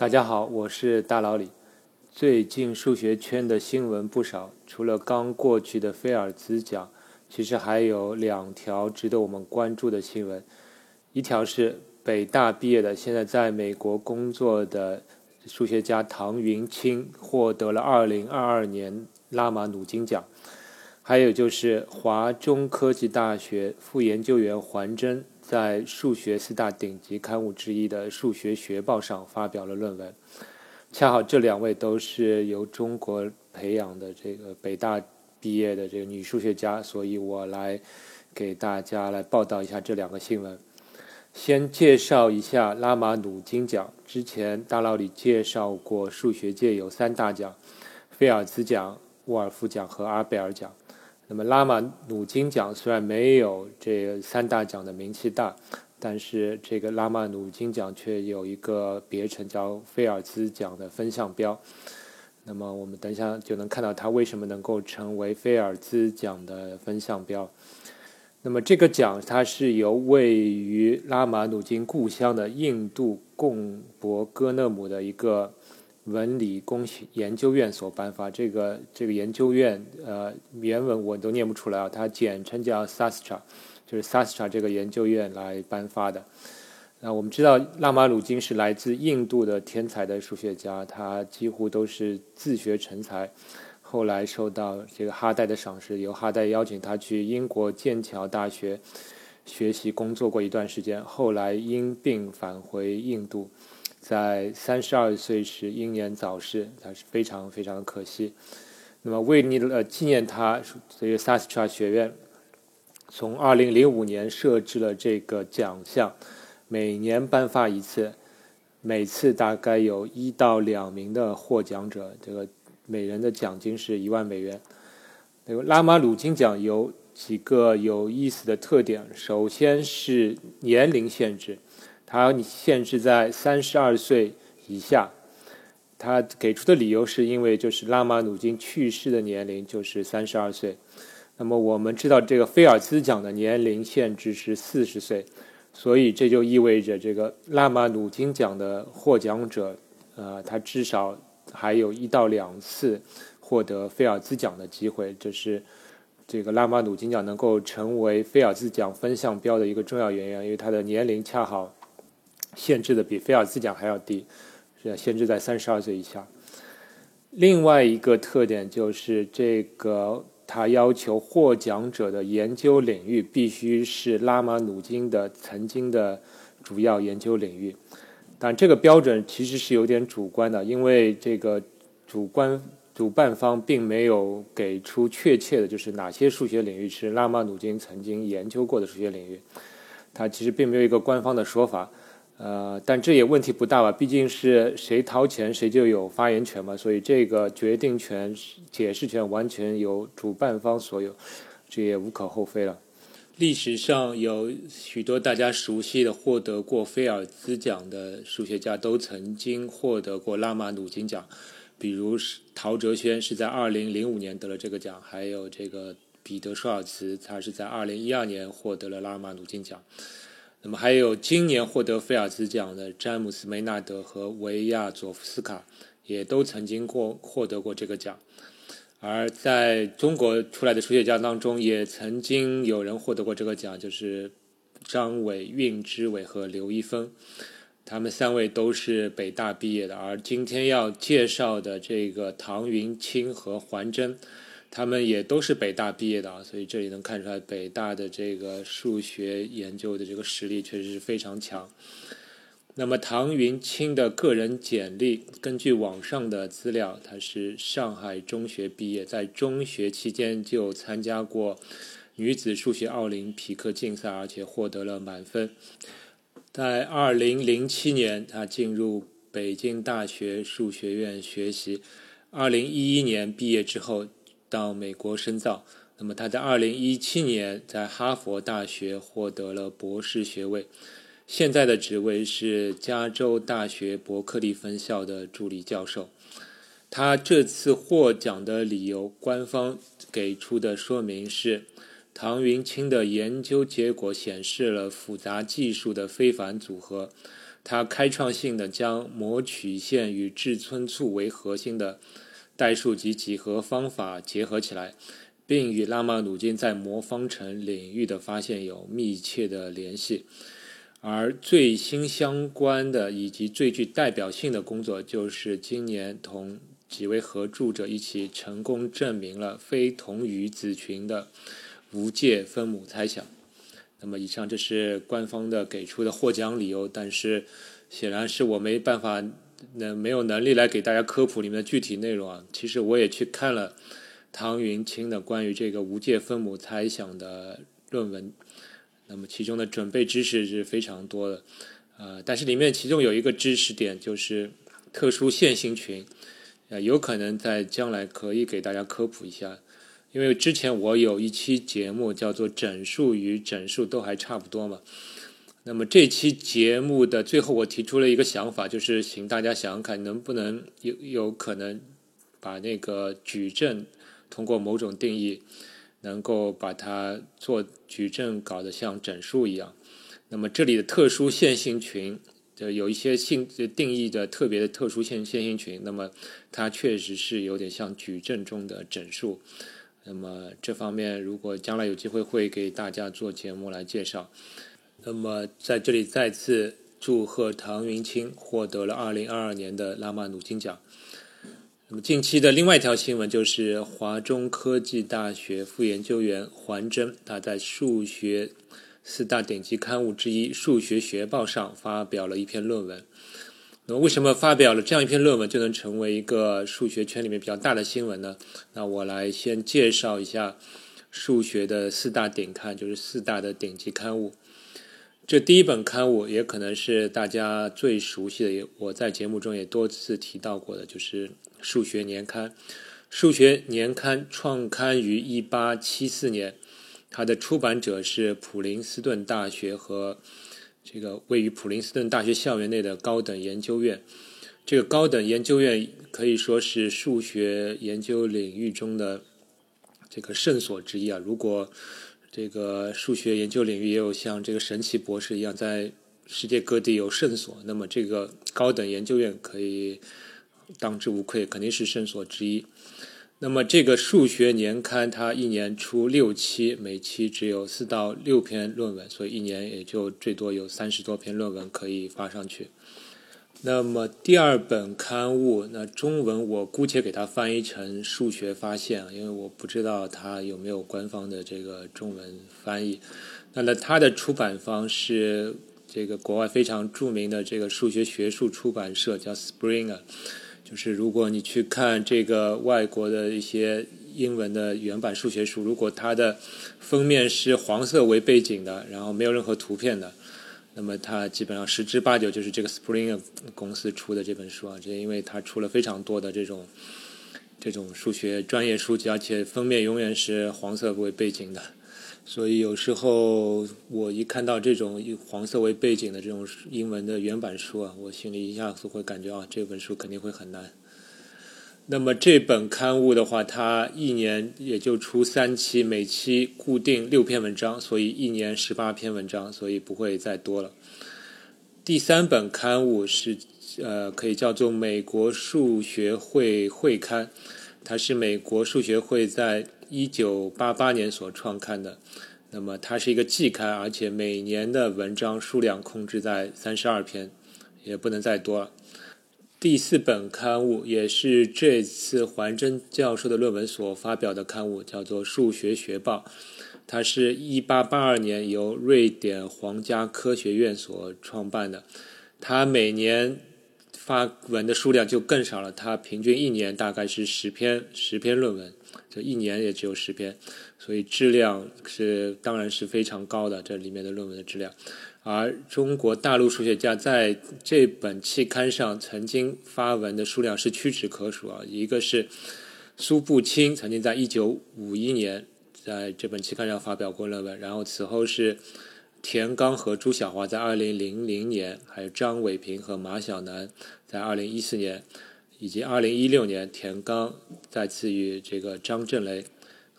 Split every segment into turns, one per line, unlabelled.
大家好，我是大老李。最近数学圈的新闻不少，除了刚过去的菲尔兹奖，其实还有两条值得我们关注的新闻。一条是北大毕业的，现在在美国工作的数学家唐云清获得了2022年拉马努金奖。还有就是华中科技大学副研究员环真。在数学四大顶级刊物之一的《数学学报》上发表了论文，恰好这两位都是由中国培养的这个北大毕业的这个女数学家，所以我来给大家来报道一下这两个新闻。先介绍一下拉马努金奖，之前大佬里介绍过，数学界有三大奖：菲尔兹奖、沃尔夫奖和阿贝尔奖。那么拉马努金奖虽然没有这三大奖的名气大，但是这个拉马努金奖却有一个别称叫菲尔兹奖的分项标。那么我们等一下就能看到它为什么能够成为菲尔兹奖的分项标。那么这个奖它是由位于拉马努金故乡的印度贡博戈勒姆的一个。文理工学研究院所颁发这个这个研究院，呃，原文我都念不出来啊，它简称叫 Sastra，就是 Sastra 这个研究院来颁发的。那我们知道拉马鲁金是来自印度的天才的数学家，他几乎都是自学成才，后来受到这个哈代的赏识，由哈代邀请他去英国剑桥大学学习工作过一段时间，后来因病返回印度。在三十二岁时英年早逝，他是非常非常的可惜。那么为了纪念他，所以萨斯特学院从二零零五年设置了这个奖项，每年颁发一次，每次大概有一到两名的获奖者，这个每人的奖金是一万美元。那个拉马鲁金奖有几个有意思的特点，首先是年龄限制。它限制在三十二岁以下，他给出的理由是因为就是拉马努金去世的年龄就是三十二岁。那么我们知道这个菲尔兹奖的年龄限制是四十岁，所以这就意味着这个拉马努金奖的获奖者，呃，他至少还有一到两次获得菲尔兹奖的机会。这是这个拉马努金奖能够成为菲尔兹奖分项标的一个重要原因，因为他的年龄恰好。限制的比菲尔兹奖还要低，是限制在三十二岁以下。另外一个特点就是这个，他要求获奖者的研究领域必须是拉马努金的曾经的主要研究领域。但这个标准其实是有点主观的，因为这个主观主办方并没有给出确切的，就是哪些数学领域是拉马努金曾经研究过的数学领域。他其实并没有一个官方的说法。呃，但这也问题不大吧？毕竟是谁掏钱，谁就有发言权嘛。所以这个决定权、解释权完全由主办方所有，这也无可厚非了。历史上有许多大家熟悉的获得过菲尔兹奖的数学家，都曾经获得过拉马努金奖。比如陶哲轩是在2005年得了这个奖，还有这个彼得舒尔茨，他是在2012年获得了拉马努金奖。那么还有今年获得菲尔兹奖的詹姆斯梅纳德和维亚佐夫斯卡，也都曾经过获得过这个奖。而在中国出来的数学家当中，也曾经有人获得过这个奖，就是张伟、运之伟和刘一峰，他们三位都是北大毕业的。而今天要介绍的这个唐云清和黄真。他们也都是北大毕业的啊，所以这里能看出来北大的这个数学研究的这个实力确实是非常强。那么唐云清的个人简历，根据网上的资料，他是上海中学毕业，在中学期间就参加过女子数学奥林匹克竞赛，而且获得了满分。在二零零七年，他进入北京大学数学院学习，二零一一年毕业之后。到美国深造，那么他在二零一七年在哈佛大学获得了博士学位，现在的职位是加州大学伯克利分校的助理教授。他这次获奖的理由，官方给出的说明是，唐云清的研究结果显示了复杂技术的非凡组合，他开创性的将模曲线与志村簇为核心的代数及几何方法结合起来，并与拉马努金在魔方程领域的发现有密切的联系。而最新相关的以及最具代表性的工作，就是今年同几位合著者一起成功证明了非同余子群的无界分母猜想。那么，以上这是官方的给出的获奖理由，但是显然是我没办法，能没有能力来给大家科普里面的具体内容啊。其实我也去看了唐云清的关于这个无界分母猜想的论文，那么其中的准备知识是非常多的，呃，但是里面其中有一个知识点就是特殊线性群，呃，有可能在将来可以给大家科普一下。因为之前我有一期节目叫做“整数与整数都还差不多”嘛，那么这期节目的最后我提出了一个想法，就是请大家想想看，能不能有有可能把那个矩阵通过某种定义，能够把它做矩阵搞得像整数一样。那么这里的特殊线性群，就有一些性定义的特别的特殊线线性群，那么它确实是有点像矩阵中的整数。那么这方面，如果将来有机会，会给大家做节目来介绍。那么在这里再次祝贺唐云清获得了二零二二年的拉马努金奖。那么近期的另外一条新闻就是华中科技大学副研究员黄真，他在数学四大顶级刊物之一《数学学报》上发表了一篇论文。那为什么发表了这样一篇论文就能成为一个数学圈里面比较大的新闻呢？那我来先介绍一下数学的四大顶刊，就是四大的顶级刊物。这第一本刊物也可能是大家最熟悉的，我在节目中也多次提到过的，就是《数学年刊》。《数学年刊》创刊于一八七四年，它的出版者是普林斯顿大学和。这个位于普林斯顿大学校园内的高等研究院，这个高等研究院可以说是数学研究领域中的这个圣所之一啊。如果这个数学研究领域也有像这个神奇博士一样在世界各地有圣所，那么这个高等研究院可以当之无愧，肯定是圣所之一。那么这个数学年刊它一年出六期，每期只有四到六篇论文，所以一年也就最多有三十多篇论文可以发上去。那么第二本刊物，那中文我姑且给它翻译成《数学发现》，因为我不知道它有没有官方的这个中文翻译。那么它的出版方是这个国外非常著名的这个数学学术出版社，叫 Springer。就是如果你去看这个外国的一些英文的原版数学书，如果它的封面是黄色为背景的，然后没有任何图片的，那么它基本上十之八九就是这个 Springer 公司出的这本书啊。这因为它出了非常多的这种这种数学专业书籍，而且封面永远是黄色为背景的。所以有时候我一看到这种以黄色为背景的这种英文的原版书啊，我心里一下子会感觉啊，这本书肯定会很难。那么这本刊物的话，它一年也就出三期，每期固定六篇文章，所以一年十八篇文章，所以不会再多了。第三本刊物是呃，可以叫做美国数学会会刊，它是美国数学会在。一九八八年所创刊的，那么它是一个季刊，而且每年的文章数量控制在三十二篇，也不能再多了。第四本刊物也是这次环真教授的论文所发表的刊物，叫做《数学学报》，它是一八八二年由瑞典皇家科学院所创办的，它每年发文的数量就更少了，它平均一年大概是十篇十篇论文。这一年也只有十篇，所以质量是当然是非常高的。这里面的论文的质量，而中国大陆数学家在这本期刊上曾经发文的数量是屈指可数啊。一个是苏步青曾经在一九五一年在这本期刊上发表过论文，然后此后是田刚和朱晓华在二零零零年，还有张伟平和马晓南在二零一四年。以及二零一六年，田刚再次与这个张震雷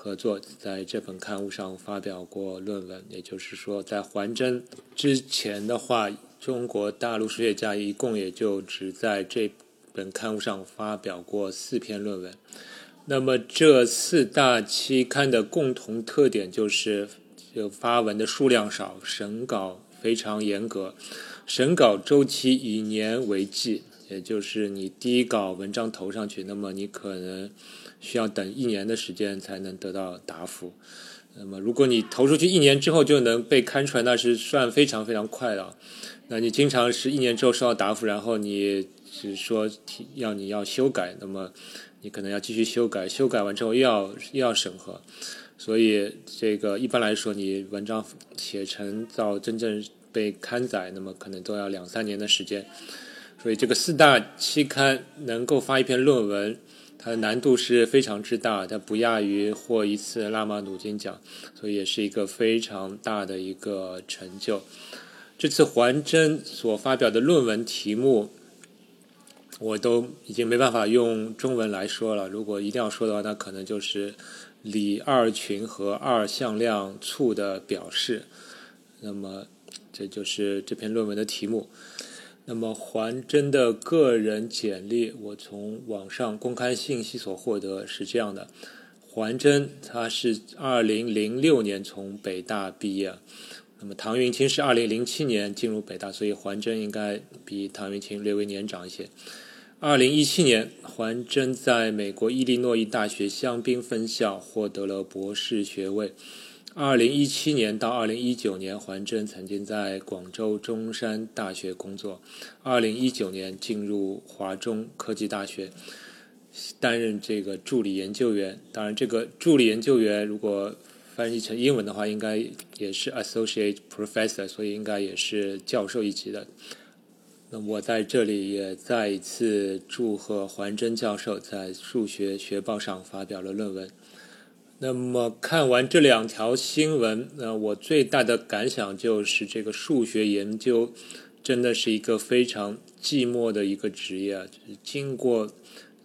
合作，在这本刊物上发表过论文。也就是说，在环真之前的话，中国大陆数学家一共也就只在这本刊物上发表过四篇论文。那么这四大期刊的共同特点就是，就发文的数量少，审稿非常严格，审稿周期以年为计，也就是你第一稿文章投上去，那么你可能需要等一年的时间才能得到答复。那么如果你投出去一年之后就能被刊出来，那是算非常非常快的。那你经常是一年之后收到答复，然后你是说要你要修改，那么。你可能要继续修改，修改完之后又要又要审核，所以这个一般来说，你文章写成到真正被刊载，那么可能都要两三年的时间。所以这个四大期刊能够发一篇论文，它的难度是非常之大，它不亚于获一次拉马努金奖，所以也是一个非常大的一个成就。这次环真所发表的论文题目。我都已经没办法用中文来说了。如果一定要说的话，那可能就是李二群和二向量簇的表示。那么，这就是这篇论文的题目。那么，环真的个人简历，我从网上公开信息所获得是这样的：环真他是二零零六年从北大毕业，那么唐云清是二零零七年进入北大，所以环真应该比唐云清略微年长一些。二零一七年，环真在美国伊利诺伊大学香槟分校获得了博士学位。二零一七年到二零一九年，环真曾经在广州中山大学工作。二零一九年进入华中科技大学，担任这个助理研究员。当然，这个助理研究员如果翻译成英文的话，应该也是 associate professor，所以应该也是教授一级的。那我在这里也再一次祝贺环真教授在数学学报上发表了论文。那么看完这两条新闻，那我最大的感想就是，这个数学研究真的是一个非常寂寞的一个职业！经过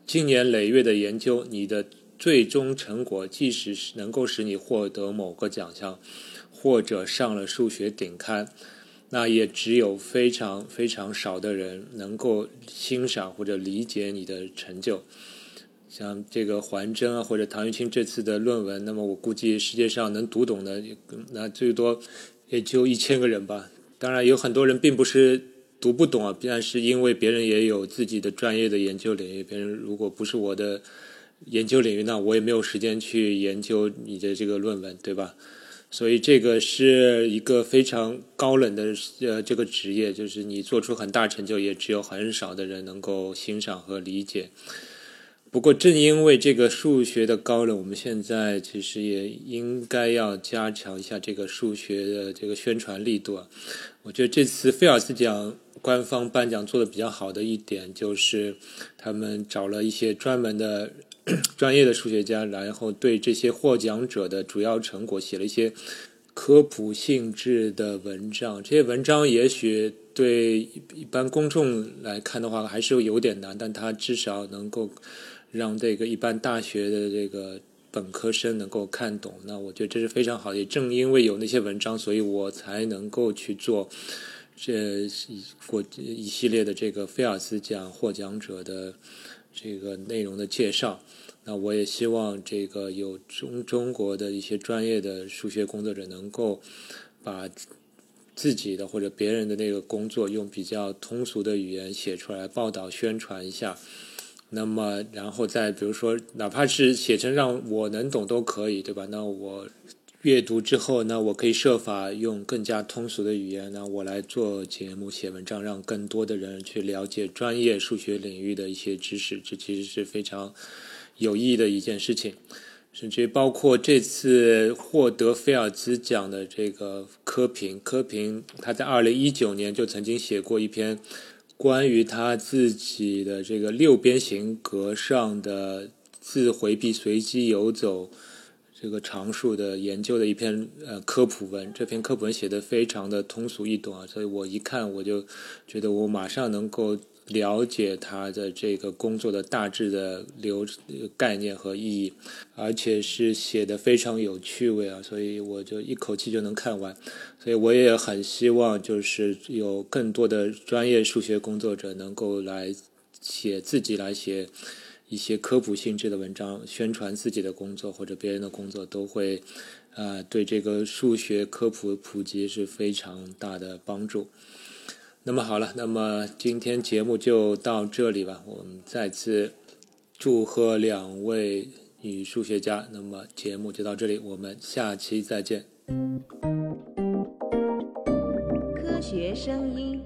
经年累月的研究，你的最终成果，即使是能够使你获得某个奖项，或者上了数学顶刊。那也只有非常非常少的人能够欣赏或者理解你的成就，像这个环真啊，或者唐玉清这次的论文，那么我估计世界上能读懂的，那最多也就一千个人吧。当然，有很多人并不是读不懂啊，但是因为别人也有自己的专业的研究领域，别人如果不是我的研究领域，那我也没有时间去研究你的这个论文，对吧？所以这个是一个非常高冷的呃这个职业，就是你做出很大成就，也只有很少的人能够欣赏和理解。不过正因为这个数学的高冷，我们现在其实也应该要加强一下这个数学的这个宣传力度啊。我觉得这次菲尔兹奖官方颁奖做的比较好的一点，就是他们找了一些专门的。专业的数学家，然后对这些获奖者的主要成果写了一些科普性质的文章。这些文章也许对一般公众来看的话还是有点难，但它至少能够让这个一般大学的这个本科生能够看懂。那我觉得这是非常好的。也正因为有那些文章，所以我才能够去做这过一系列的这个菲尔兹奖获奖者的。这个内容的介绍，那我也希望这个有中中国的一些专业的数学工作者能够把自己的或者别人的那个工作用比较通俗的语言写出来，报道宣传一下。那么，然后再比如说，哪怕是写成让我能懂都可以，对吧？那我。阅读之后，呢我可以设法用更加通俗的语言，那我来做节目、写文章，让更多的人去了解专业数学领域的一些知识。这其实是非常有意义的一件事情。甚至包括这次获得菲尔兹奖的这个科平，科平他在二零一九年就曾经写过一篇关于他自己的这个六边形格上的自回避随机游走。这个常数的研究的一篇呃科普文，这篇科普文写的非常的通俗易懂啊，所以我一看我就觉得我马上能够了解他的这个工作的大致的流概念和意义，而且是写的非常有趣味啊，所以我就一口气就能看完。所以我也很希望，就是有更多的专业数学工作者能够来写自己来写一些科普性质的文章，宣传自己的工作或者别人的工作，都会啊对这个数学科普普及是非常大的帮助。那么好了，那么今天节目就到这里吧。我们再次祝贺两位女数学家。那么节目就到这里，我们下期再见。
科学声音。